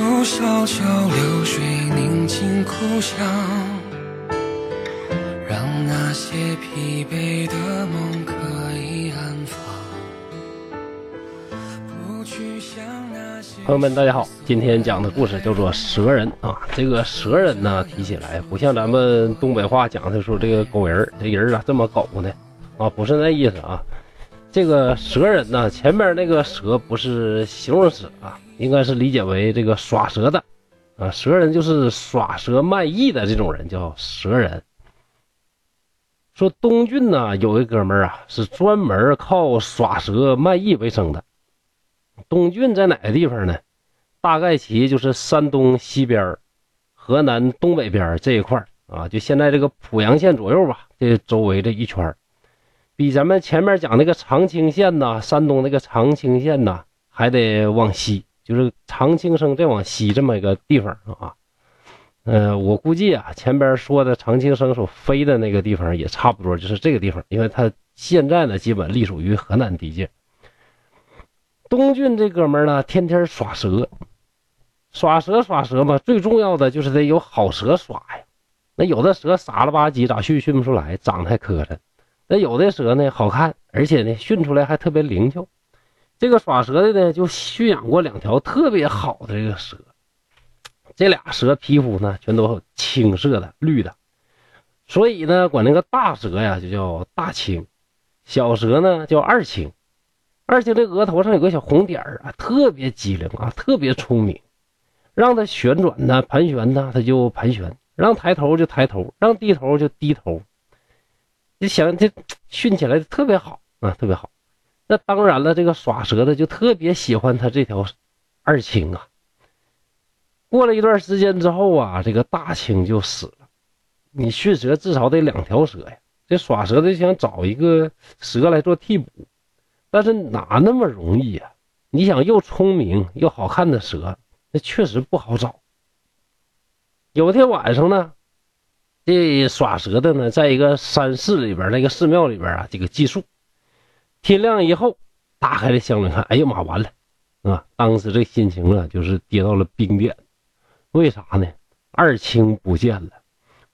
树小桥流水宁静故乡，让那些疲惫的梦可以安放。不去想那些朋友们，大家好，今天讲的故事叫做蛇人啊。这个蛇人呢，提起来不像咱们东北话讲的说这个狗人，这人咋这么狗呢啊，不是那意思啊。这个蛇人呢，前面那个蛇不是形容词啊，应该是理解为这个耍蛇的啊。蛇人就是耍蛇卖艺的这种人，叫蛇人。说东郡呢有一哥们儿啊，是专门靠耍蛇卖艺为生的。东郡在哪个地方呢？大概其就是山东西边河南东北边这一块啊，就现在这个濮阳县左右吧，这周围这一圈比咱们前面讲那个长清县呐，山东那个长清县呐，还得往西，就是长青生再往西这么一个地方啊。呃，我估计啊，前边说的长青生所飞的那个地方也差不多就是这个地方，因为它现在呢基本隶属于河南地界。东郡这哥们呢，天天耍蛇，耍蛇耍蛇嘛，最重要的就是得有好蛇耍呀。那有的蛇傻了吧唧，咋训训不出来，长得还磕碜。那有的蛇呢好看，而且呢训出来还特别灵巧。这个耍蛇的呢就驯养过两条特别好的这个蛇，这俩蛇皮肤呢全都青色的绿的，所以呢管那个大蛇呀就叫大青，小蛇呢叫二青。二青这额头上有个小红点儿啊，特别机灵啊，特别聪明，让它旋转呢盘旋呢它就盘旋，让抬头就抬头，让低头就低头。就想这 训起来特别好啊，特别好。那当然了，这个耍蛇的就特别喜欢他这条二青啊。过了一段时间之后啊，这个大青就死了。你驯蛇至少得两条蛇呀，这耍蛇的想找一个蛇来做替补，但是哪那么容易呀？你想又聪明又好看的蛇，那确实不好找。有天晚上呢。这耍蛇的呢，在一个山寺里边，那个寺庙里边啊，这个寄宿。天亮以后，打开了箱子看，哎呀妈，完了啊！当时这心情啊，就是跌到了冰点。为啥呢？二青不见了，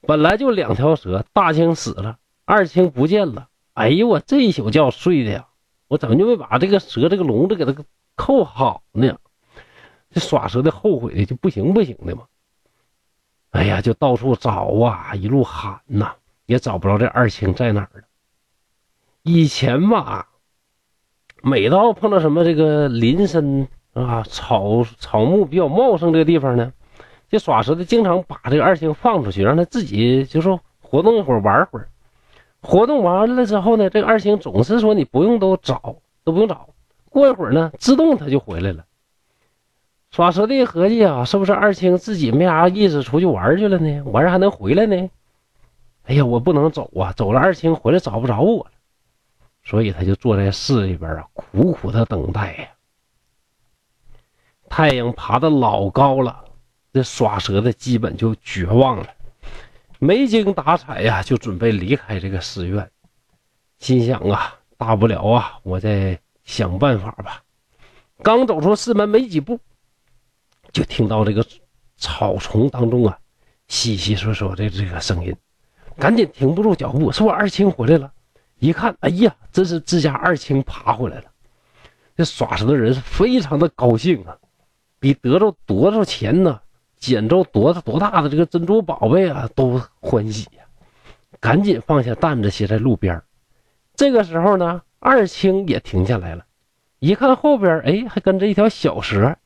本来就两条蛇，大青死了，二青不见了。哎呦我这一宿觉睡的呀，我怎么就没把这个蛇这个笼子给它扣好呢？这耍蛇的后悔的就不行不行的嘛。哎呀，就到处找啊，一路喊呐，也找不着这二青在哪儿了。以前吧，每到碰到什么这个林深啊、草草木比较茂盛这个地方呢，这耍蛇的经常把这个二青放出去，让他自己就说活动一会儿，玩会儿。活动完了之后呢，这个二青总是说你不用都找，都不用找，过一会儿呢，自动他就回来了。耍蛇的合计啊，是不是二青自己没啥意思出去玩去了呢？完事还能回来呢？哎呀，我不能走啊！走了，二青回来找不着我了，所以他就坐在寺里边啊，苦苦的等待呀。太阳爬的老高了，这耍蛇的基本就绝望了，没精打采呀，就准备离开这个寺院，心想啊，大不了啊，我再想办法吧。刚走出寺门没几步。就听到这个草丛当中啊，稀稀疏疏的这个声音，赶紧停不住脚步，是我二青回来了。一看，哎呀，这是自家二青爬回来了。这耍蛇的人是非常的高兴啊，比得着多少钱呢，捡着多多大的这个珍珠宝贝啊都欢喜呀。赶紧放下担子，歇在路边。这个时候呢，二青也停下来了，一看后边，哎，还跟着一条小蛇。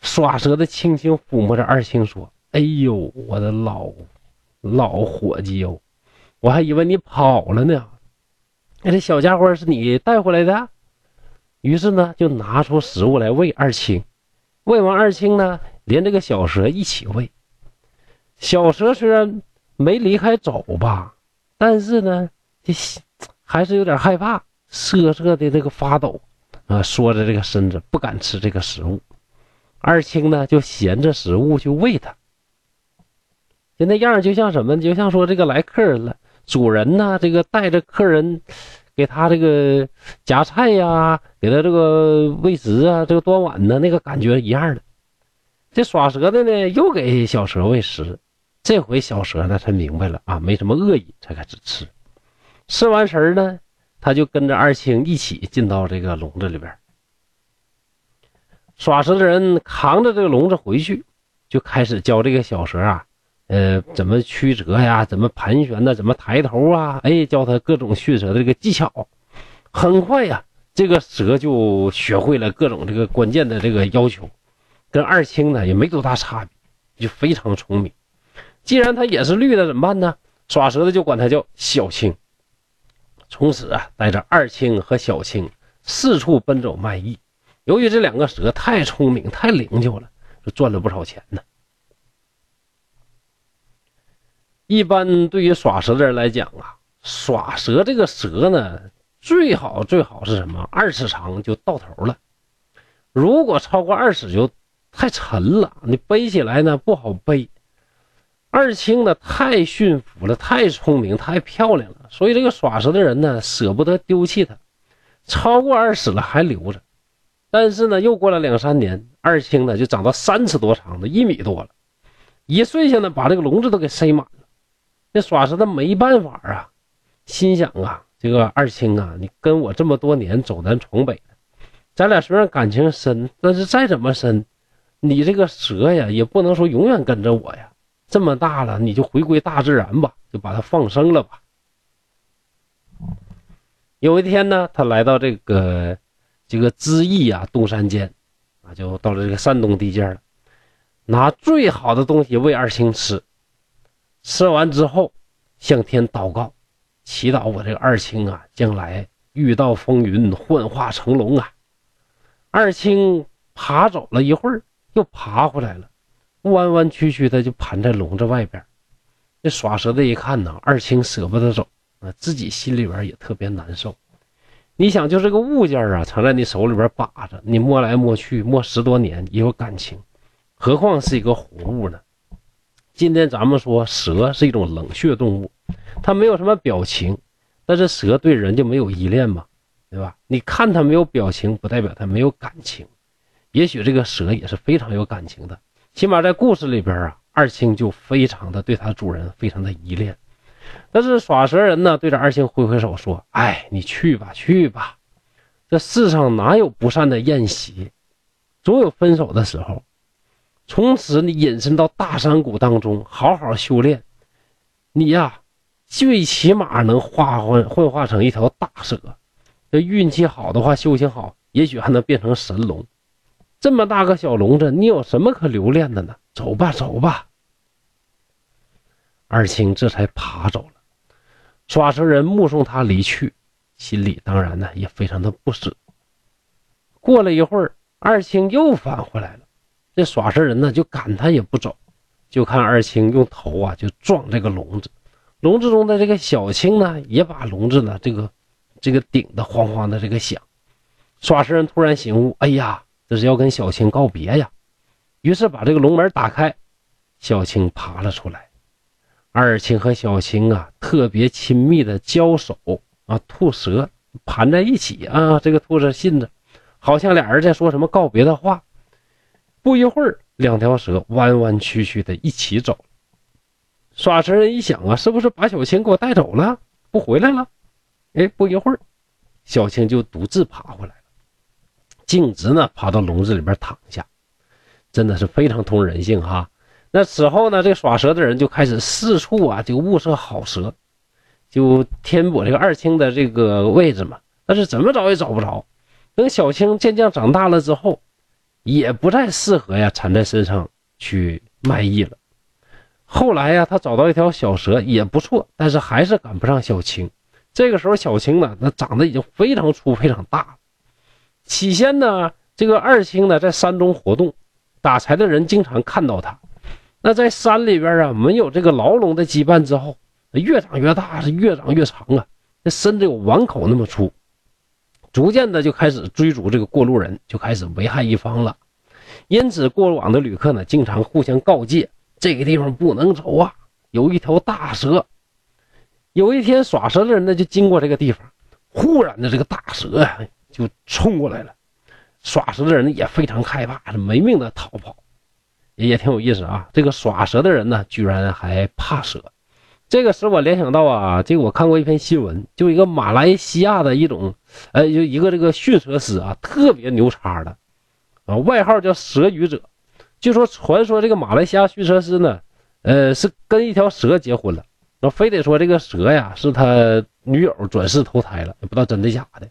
耍蛇的轻轻抚摸着二青，说：“哎呦，我的老老伙计哟，我还以为你跑了呢。那这小家伙是你带回来的？”于是呢，就拿出食物来喂二青。喂完二青呢，连这个小蛇一起喂。小蛇虽然没离开走吧，但是呢，这还是有点害怕，瑟瑟的这个发抖啊，缩着这个身子，不敢吃这个食物。二青呢，就衔着食物去喂它，就那样，就像什么？就像说这个来客人了，主人呢，这个带着客人，给他这个夹菜呀，给他这个喂食啊，这个端碗呢，那个感觉一样的。这耍蛇的呢，又给小蛇喂食。这回小蛇呢才明白了啊，没什么恶意，才开始吃。吃完食呢，他就跟着二青一起进到这个笼子里边。耍蛇的人扛着这个笼子回去，就开始教这个小蛇啊，呃，怎么曲折呀，怎么盘旋呢，怎么抬头啊，哎，教他各种驯蛇的这个技巧。很快呀，这个蛇就学会了各种这个关键的这个要求，跟二青呢也没多大差别，就非常聪明。既然他也是绿的，怎么办呢？耍蛇的就管他叫小青。从此啊，带着二青和小青四处奔走卖艺。由于这两个蛇太聪明、太灵巧了，就赚了不少钱呢。一般对于耍蛇的人来讲啊，耍蛇这个蛇呢，最好最好是什么？二尺长就到头了。如果超过二尺就太沉了，你背起来呢不好背。二青呢太驯服了，太聪明，太漂亮了，所以这个耍蛇的人呢舍不得丢弃它，超过二尺了还留着。但是呢，又过了两三年，二青呢就长到三尺多长的一米多了，一岁下呢把这个笼子都给塞满这耍蛇的没办法啊，心想啊，这个二青啊，你跟我这么多年走南闯北的，咱俩虽然感情深，但是再怎么深，你这个蛇呀也不能说永远跟着我呀。这么大了，你就回归大自然吧，就把它放生了吧。有一天呢，他来到这个这个知邑啊，东山间啊，就到了这个山东地界了，拿最好的东西喂二青吃。吃完之后，向天祷告，祈祷我这个二青啊，将来遇到风云，幻化成龙啊。二青爬走了一会儿，又爬回来了。弯弯曲曲的就盘在笼子外边，这耍蛇的一看呢，二青舍不得走啊，自己心里边也特别难受。你想，就这个物件啊，藏在你手里边把着，你摸来摸去，摸十多年也有感情，何况是一个活物呢？今天咱们说蛇是一种冷血动物，它没有什么表情，但是蛇对人就没有依恋嘛，对吧？你看它没有表情，不代表它没有感情，也许这个蛇也是非常有感情的。起码在故事里边啊，二青就非常的对它主人非常的依恋。但是耍蛇人呢，对着二青挥挥手说：“哎，你去吧，去吧，这世上哪有不散的宴席，总有分手的时候。从此你隐身到大山谷当中，好好修炼，你呀，最起码能化换幻化成一条大蛇。这运气好的话，修行好，也许还能变成神龙。”这么大个小笼子，你有什么可留恋的呢？走吧，走吧。二青这才爬走了。耍蛇人目送他离去，心里当然呢也非常的不舍。过了一会儿，二青又返回来了。这耍蛇人呢就赶他也不走，就看二青用头啊就撞这个笼子，笼子中的这个小青呢也把笼子呢这个这个顶的慌慌的这个响。耍蛇人突然醒悟，哎呀！这是要跟小青告别呀，于是把这个笼门打开，小青爬了出来。二青和小青啊，特别亲密的交手啊，吐舌盘在一起啊，这个吐着信子，好像俩人在说什么告别的话。不一会儿，两条蛇弯弯曲曲的一起走。耍蛇人一想啊，是不是把小青给我带走了，不回来了？哎，不一会儿，小青就独自爬回来了。径直呢，爬到笼子里边躺下，真的是非常通人性哈。那此后呢，这个耍蛇的人就开始四处啊，就物色好蛇，就填补这个二青的这个位置嘛。但是怎么找也找不着。等小青渐渐长大了之后，也不再适合呀缠在身上去卖艺了。后来呀，他找到一条小蛇也不错，但是还是赶不上小青。这个时候，小青呢，那长得已经非常粗、非常大了。起先呢，这个二青呢在山中活动，打柴的人经常看到他。那在山里边啊，没有这个牢笼的羁绊之后，越长越大，是越长越长啊，这身子有碗口那么粗。逐渐的就开始追逐这个过路人，就开始危害一方了。因此，过往的旅客呢，经常互相告诫：这个地方不能走啊，有一条大蛇。有一天，耍蛇的人呢就经过这个地方，忽然的这个大蛇呀。就冲过来了，耍蛇的人也非常害怕，是没命的逃跑。也挺有意思啊。这个耍蛇的人呢，居然还怕蛇，这个使我联想到啊，这个我看过一篇新闻，就一个马来西亚的一种，呃，就一个这个驯蛇师啊，特别牛叉的，啊，外号叫蛇语者。据说传说这个马来西亚驯蛇师呢，呃，是跟一条蛇结婚了，那非得说这个蛇呀是他女友转世投胎了，不知道真的假的。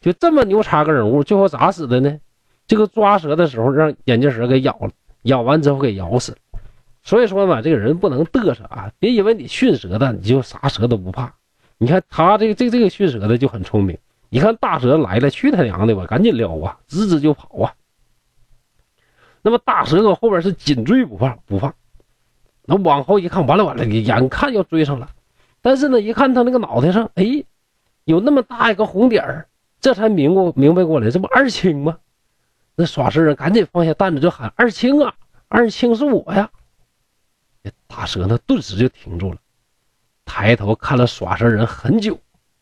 就这么牛叉个人物，最后咋死的呢？这个抓蛇的时候让眼镜蛇给咬了，咬完之后给咬死了。所以说嘛，这个人不能嘚瑟啊！别以为你驯蛇的你就啥蛇都不怕。你看他这个这这个驯蛇的就很聪明，一看大蛇来了，去他娘的吧，赶紧撩啊，直直就跑啊。那么大蛇搁后边是紧追不放不放，那往后一看，完了完了，眼看要追上了，但是呢，一看他那个脑袋上，哎，有那么大一个红点儿，这才明过明白过来，这不二青吗？那耍事人赶紧放下担子就喊：“二青啊，二青是我呀！”大蛇呢，顿时就停住了，抬头看了耍蛇人很久，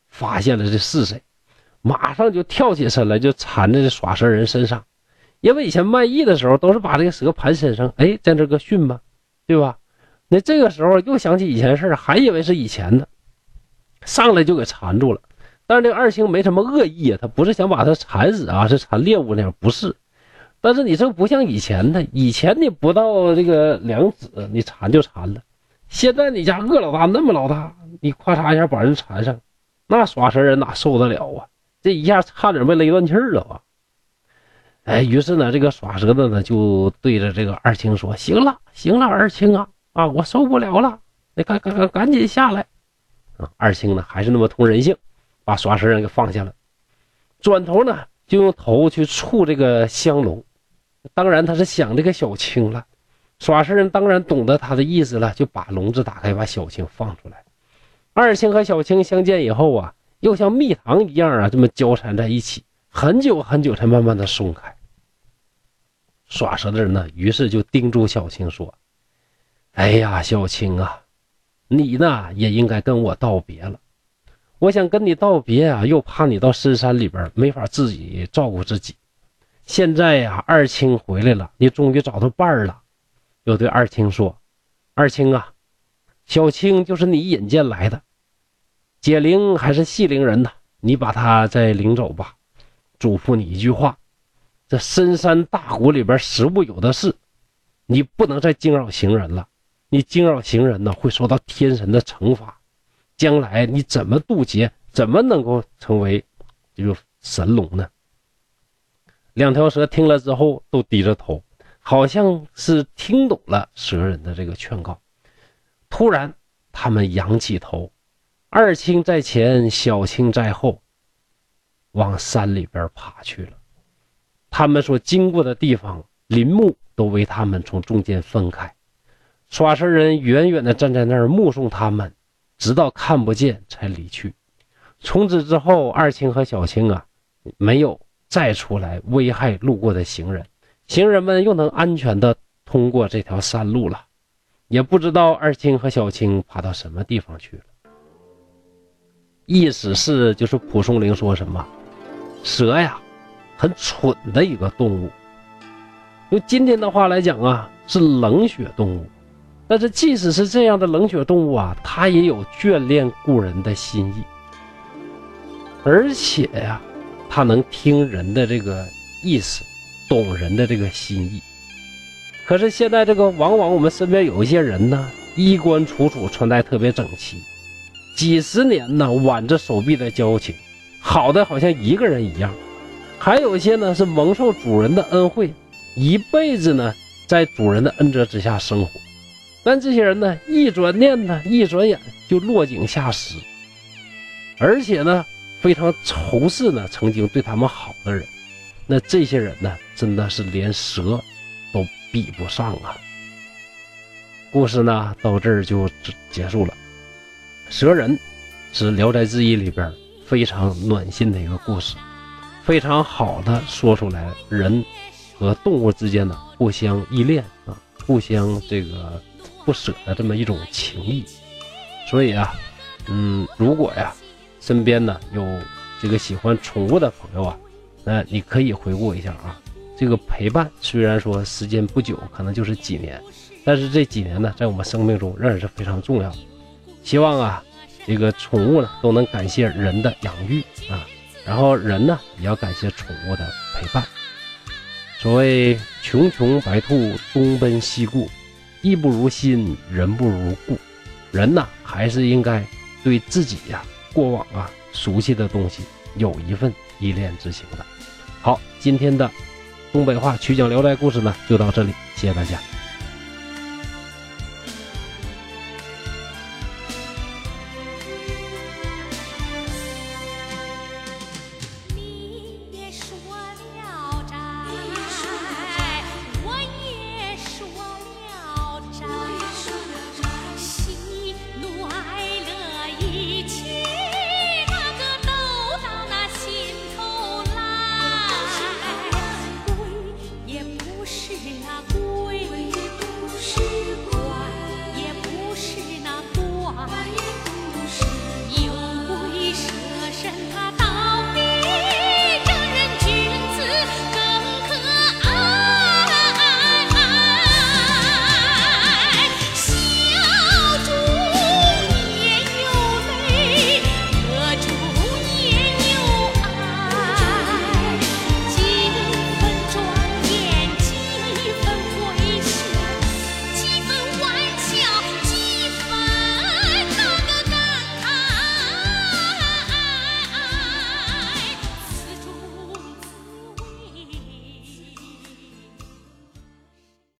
发现了这是谁，马上就跳起身来，就缠在这耍蛇人身上。因为以前卖艺的时候都是把这个蛇盘身上，哎，在这个训嘛，对吧？那这个时候又想起以前事还以为是以前的，上来就给缠住了。但是这个二青没什么恶意啊，他不是想把他缠死啊，是缠猎物那样，不是。但是你这不像以前的，以前你不到这个两指，你缠就缠了。现在你家恶老大那么老大，你咔嚓一下把人缠上，那耍蛇人哪受得了啊？这一下差点被勒断气了啊！哎，于是呢，这个耍蛇的呢就对着这个二青说：“行了，行了，二青啊，啊，我受不了了，你赶赶赶赶紧下来。”啊，二青呢还是那么通人性，把耍蛇人给放下了，转头呢就用头去触这个香笼，当然他是想这个小青了。耍蛇人当然懂得他的意思了，就把笼子打开，把小青放出来。二青和小青相见以后啊，又像蜜糖一样啊，这么交缠在一起，很久很久才慢慢的松开。耍蛇的人呢，于是就叮嘱小青说：“哎呀，小青啊，你呢也应该跟我道别了。我想跟你道别啊，又怕你到深山里边没法自己照顾自己。现在呀，二青回来了，你终于找到伴儿了。”又对二青说：“二青啊，小青就是你引荐来的，解铃还是系铃人呢？你把他再领走吧。嘱咐你一句话。”这深山大谷里边，食物有的是，你不能再惊扰行人了。你惊扰行人呢，会受到天神的惩罚。将来你怎么渡劫，怎么能够成为这个神龙呢？两条蛇听了之后，都低着头，好像是听懂了蛇人的这个劝告。突然，他们仰起头，二青在前，小青在后，往山里边爬去了。他们所经过的地方，林木都为他们从中间分开。耍蛇人远远地站在那儿目送他们，直到看不见才离去。从此之后，二青和小青啊，没有再出来危害路过的行人，行人们又能安全地通过这条山路了。也不知道二青和小青爬到什么地方去了。意思是，就是蒲松龄说什么，蛇呀。很蠢的一个动物，用今天的话来讲啊，是冷血动物。但是即使是这样的冷血动物啊，它也有眷恋故人的心意，而且呀，它能听人的这个意思，懂人的这个心意。可是现在这个，往往我们身边有一些人呢，衣冠楚楚，穿戴特别整齐，几十年呢挽着手臂的交情，好的好像一个人一样。还有一些呢是蒙受主人的恩惠，一辈子呢在主人的恩泽之下生活，但这些人呢一转念呢一转眼就落井下石，而且呢非常仇视呢曾经对他们好的人，那这些人呢真的是连蛇都比不上啊。故事呢到这儿就结束了，蛇人是《聊斋志异》里边非常暖心的一个故事。非常好的说出来，人和动物之间的互相依恋啊，互相这个不舍的这么一种情谊。所以啊，嗯，如果呀，身边呢有这个喜欢宠物的朋友啊，那你可以回顾一下啊，这个陪伴虽然说时间不久，可能就是几年，但是这几年呢，在我们生命中仍然是非常重要。希望啊，这个宠物呢都能感谢人的养育啊，然后人呢也要感谢宠物的陪伴。所谓穷穷白兔东奔西顾，义不如心，人不如故。人呐，还是应该对自己呀过往啊熟悉的东西有一份依恋之情的。好，今天的东北话曲讲聊斋故事呢就到这里，谢谢大家。